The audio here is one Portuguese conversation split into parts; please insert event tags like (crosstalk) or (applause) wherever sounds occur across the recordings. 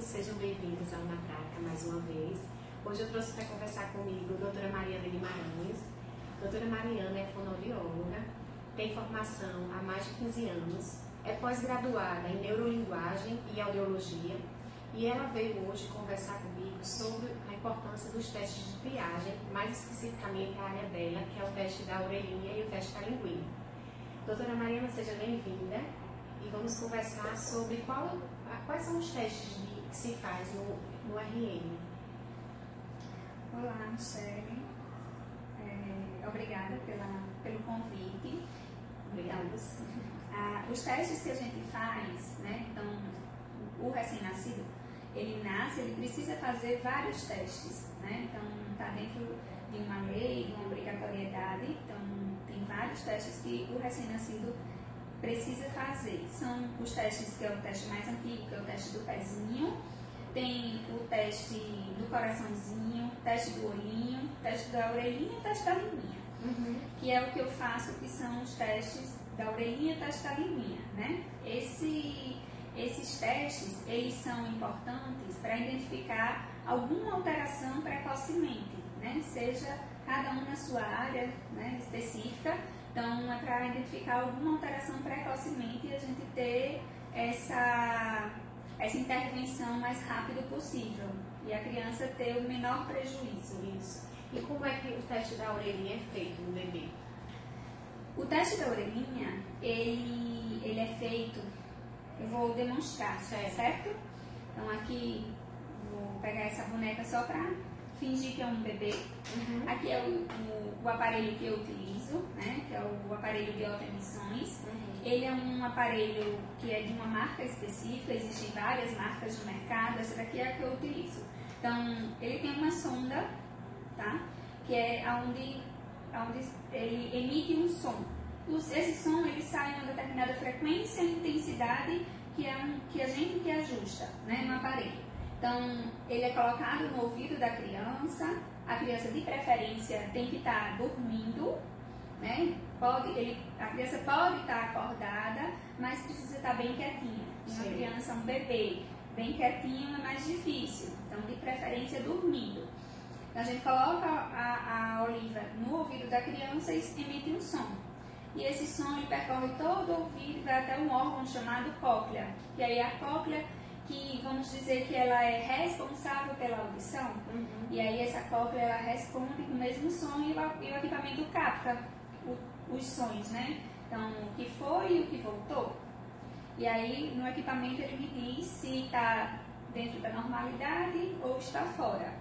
sejam bem-vindos ao Na Prática mais uma vez. Hoje eu trouxe para conversar comigo a doutora Mariana Guimarães. A doutora Mariana é fonoaudióloga, tem formação há mais de 15 anos, é pós-graduada em neurolinguagem e audiologia e ela veio hoje conversar comigo sobre a importância dos testes de triagem, mais especificamente a área dela, que é o teste da orelhinha e o teste da linguinha. Doutora Mariana, seja bem-vinda e vamos conversar sobre qual, quais são os testes de, se faz no, no RM. Olá, Michelle. É, obrigada pela, pelo convite. Obrigada. Ah, os testes que a gente faz, né, então, o recém-nascido, ele nasce, ele precisa fazer vários testes, né? Então, está dentro de uma lei, de uma obrigatoriedade, então tem vários testes que o recém-nascido precisa fazer. São os testes que é o teste mais antigo, que é o teste do pezinho, tem o teste do coraçãozinho, teste do olhinho, teste da orelhinha e teste da linguinha. Uhum. Que é o que eu faço, que são os testes da orelhinha e teste da linguinha, né? Esse, esses testes, eles são importantes para identificar alguma alteração precocemente, né? Seja cada um na sua área né, específica, então, é para identificar alguma alteração precocemente e a gente ter essa, essa intervenção mais rápido possível e a criança ter o menor prejuízo. Isso. E como é que o teste da orelhinha é feito no bebê? O teste da orelhinha, ele, ele é feito, eu vou demonstrar, certo? certo? Então, aqui, vou pegar essa boneca só para fingir que é um bebê. Uhum. Aqui é o, o, o, aparelho que eu utilizo, né, que é o aparelho de autoemissões. Uhum. Ele é um aparelho que é de uma marca específica, existem várias marcas no mercado, essa daqui é a que eu utilizo. Então, ele tem uma sonda, tá? Que é onde, onde ele emite um som. Esse som ele sai em uma determinada frequência e intensidade que, é um, que a gente que ajusta né, no aparelho. Então, ele é colocado no ouvido da criança, a criança de preferência tem que estar dormindo, né? Pode, ele, a criança pode estar acordada, mas precisa estar bem quietinha. Uma Sim. criança, um bebê, bem quietinho é mais difícil. Então, de preferência, dormindo. Então, a gente coloca a, a oliva no ouvido da criança e emite um som. E esse som ele percorre todo o ouvido e vai até um órgão chamado cóclea. E aí a cóclea que vamos dizer que ela é responsável pela audição, uhum. e aí essa cóclea ela responde com o mesmo som e o, e o equipamento capta o, os sons, né? Então, o que foi e o que voltou. E aí no equipamento ele me diz se está dentro da normalidade ou está fora.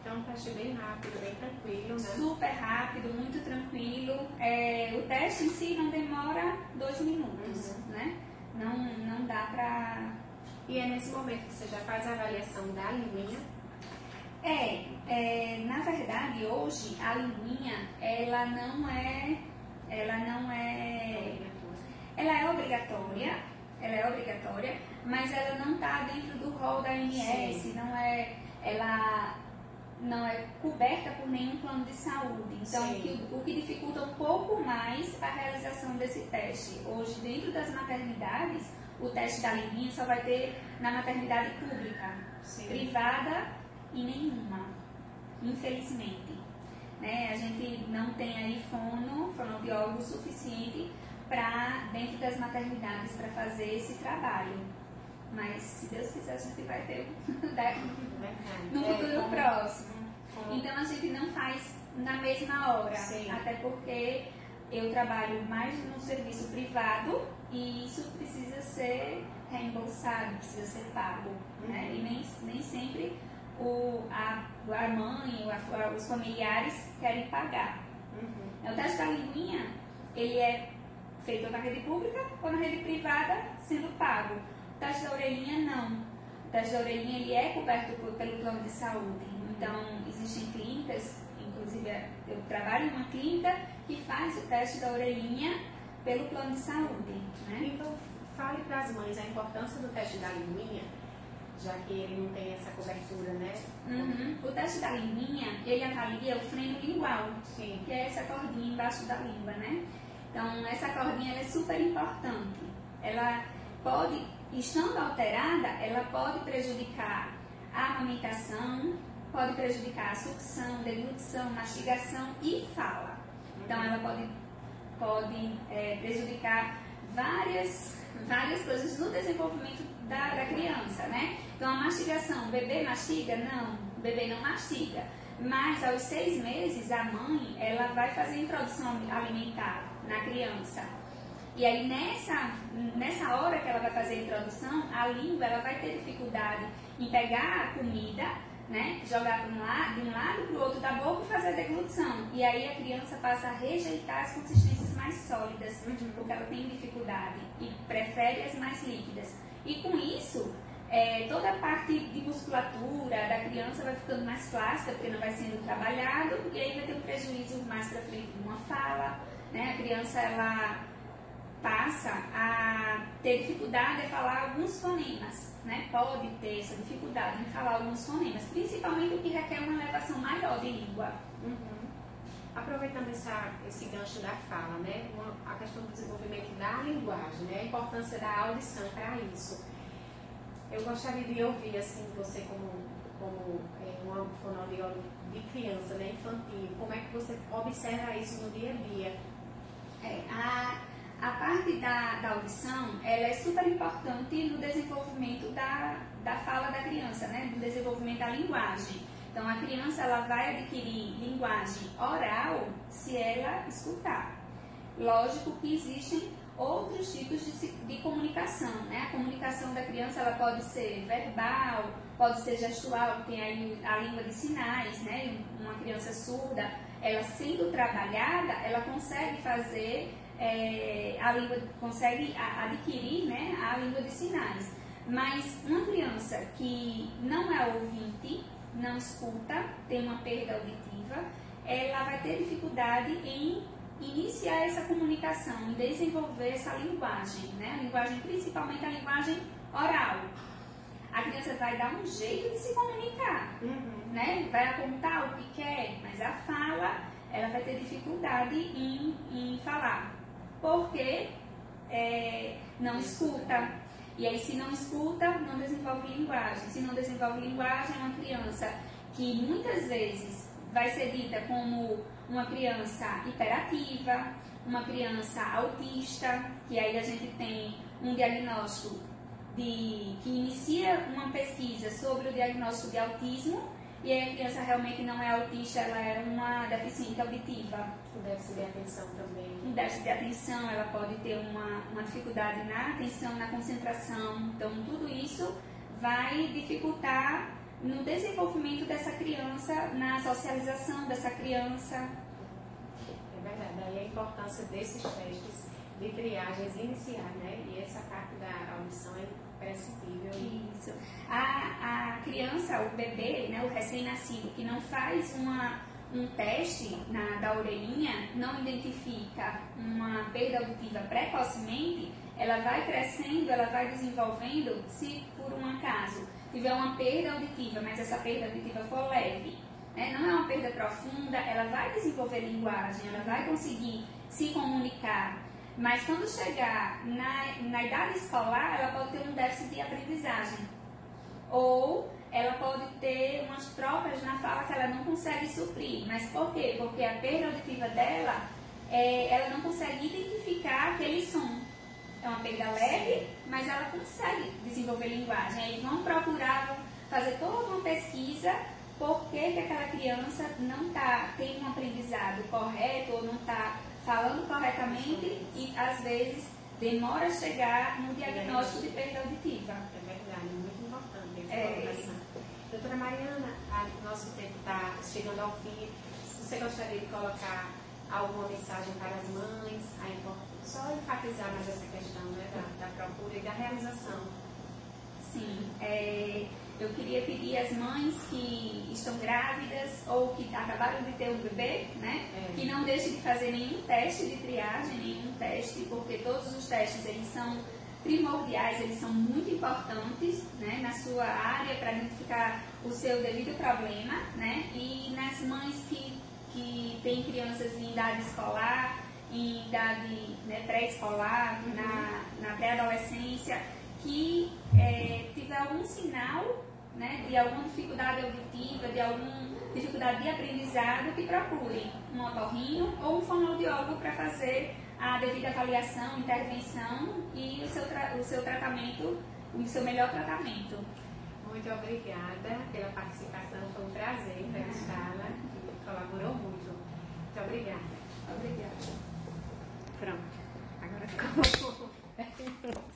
Então, um teste bem rápido, bem tranquilo, né? Super rápido, muito tranquilo. É, o teste em si não demora dois minutos, uhum. né? Não, não dá para e é nesse momento que você já faz a avaliação da linguinha? É, é, na verdade hoje a linguinha ela não é, ela não é, ela é obrigatória, ela é obrigatória, mas ela não está dentro do rol da ANS, Sim. não é, ela não é coberta por nenhum plano de saúde. Então, o que, o que, dificulta um pouco mais a realização desse teste. Hoje, dentro das maternidades, o teste da linguinha só vai ter na maternidade pública, Sim. privada e nenhuma, infelizmente. Né? A gente não tem aí fono, fonoaudiólogo suficiente para dentro das maternidades para fazer esse trabalho. Mas se Deus quiser a gente vai ter (laughs) no futuro é, próximo. Como... Então a gente não faz na mesma hora, Sim. até porque eu trabalho mais no serviço privado e isso precisa ser reembolsado, precisa ser pago. Uhum. Né? E nem, nem sempre o, a, a mãe, a, os familiares querem pagar. Uhum. O teste da linguinha, ele é feito na rede pública ou na rede privada, sendo pago. O teste da orelhinha, não. O teste da orelhinha, ele é coberto por, pelo plano de saúde. Então, existem clínicas, inclusive eu trabalho em uma clínica que faz o teste da orelhinha pelo plano de saúde. Né? Então, fale para as mães a importância do teste da linguinha, já que ele não tem essa cobertura, né? Uhum. O teste da linguinha, ele avalia o freno lingual, Sim. que é essa cordinha embaixo da língua, né? Então, essa cordinha é super importante. Ela pode estando alterada, ela pode prejudicar a amamentação, pode prejudicar a sucção, deglutição, mastigação e fala. Então, ela pode, pode é, prejudicar várias, várias coisas no desenvolvimento da, da criança, né? Então, a mastigação, o bebê mastiga? Não, o bebê não mastiga. Mas, aos seis meses, a mãe, ela vai fazer introdução alimentar na criança. E aí, nessa, nessa hora que ela vai fazer a introdução, a língua, ela vai ter dificuldade em pegar a comida, né? Jogar de um lado, de um lado para o outro da boca e fazer a deglutição. E aí a criança passa a rejeitar as consistências mais sólidas, uhum. porque ela tem dificuldade e prefere as mais líquidas. E com isso, é, toda a parte de musculatura da criança vai ficando mais flácida, porque não vai sendo trabalhado, e aí vai ter um prejuízo mais para frente numa fala. Né? A criança ela passa a ter dificuldade em falar alguns fonemas, né? pode ter essa dificuldade em falar alguns fonemas, principalmente o que requer uma elevação maior de língua. Uhum. Aproveitando essa, esse gancho da fala, né? Uma, a questão do desenvolvimento da linguagem, né? a importância da audição para isso. Eu gostaria de ouvir, assim, você como, como é, uma fonoaudióloga de criança, né, infantil, como é que você observa isso no dia a dia? É, a, a parte da, da audição, ela é super importante no desenvolvimento da, da fala da criança, né, do desenvolvimento da linguagem. Então, a criança ela vai adquirir linguagem oral se ela escutar. Lógico que existem outros tipos de, de comunicação, né? A comunicação da criança ela pode ser verbal, pode ser gestual, tem aí a língua de sinais, né? Uma criança surda, ela sendo trabalhada, ela consegue fazer é, a língua, consegue adquirir, né? A língua de sinais. Mas uma criança que não é ouvinte, não escuta, tem uma perda auditiva, ela vai ter dificuldade em iniciar essa comunicação e desenvolver essa linguagem, né? A linguagem, principalmente a linguagem oral. A criança vai dar um jeito de se comunicar, uhum. né? Vai apontar o que quer, mas a fala, ela vai ter dificuldade em, em falar, porque é, não escuta. E aí, se não escuta, não desenvolve linguagem. Se não desenvolve linguagem, é uma criança que muitas vezes vai ser dita como uma criança hiperativa, uma criança autista, que aí a gente tem um diagnóstico de, que inicia uma pesquisa sobre o diagnóstico de autismo e aí a criança realmente não é autista, ela é uma deficiente auditiva. Um déficit de atenção também. Um déficit de atenção, ela pode ter uma, uma dificuldade na atenção, na concentração. Então, tudo isso vai dificultar no desenvolvimento dessa criança, na socialização dessa criança. É verdade, aí a importância desses testes de triagens iniciais, né? E essa parte da audição é imprescindível. Isso. A, a criança, o bebê, né, o recém-nascido, que não faz uma, um teste na, da orelhinha, não identifica uma perda auditiva precocemente, ela vai crescendo, ela vai desenvolvendo, se por um acaso tiver uma perda auditiva, mas essa perda auditiva for leve, né, não é uma perda profunda, ela vai desenvolver linguagem, ela vai conseguir se comunicar. Mas quando chegar na, na idade escolar, ela pode ter um déficit de aprendizagem. Ou ela pode ter umas trocas na fala que ela não consegue suprir. Mas por quê? Porque a perda auditiva dela, é, ela não consegue identificar aquele som. É uma perda leve, mas ela consegue desenvolver linguagem. Aí vão procurar fazer toda uma pesquisa por que, que aquela criança não tá, tem um aprendizado correto ou não está falando corretamente e às vezes demora a chegar no diagnóstico de perda auditiva. É verdade, muito importante essa é. informação. Doutora Mariana, o nosso tempo está chegando ao fim. Você gostaria de colocar alguma mensagem para as mães, a só enfatizar mais essa questão né, da, da procura e da realização. Eu queria pedir às mães que estão grávidas ou que acabaram de ter um bebê, né, é. que não deixem de fazer nenhum teste de triagem, nenhum teste, porque todos os testes eles são primordiais, eles são muito importantes né, na sua área para identificar o seu devido problema, né, e nas mães que, que têm crianças em idade escolar, em idade né, pré-escolar, uhum. na, na pré-adolescência, que é, tiver algum sinal né, de alguma dificuldade auditiva, de alguma dificuldade de aprendizado, que procure um otorrino ou um fonoaudiólogo para fazer a devida avaliação, intervenção e o seu, o seu tratamento, o seu melhor tratamento. Muito obrigada pela participação, foi um prazer entrevistá-la e colaborou muito. Muito obrigada. Obrigada. Pronto. (laughs)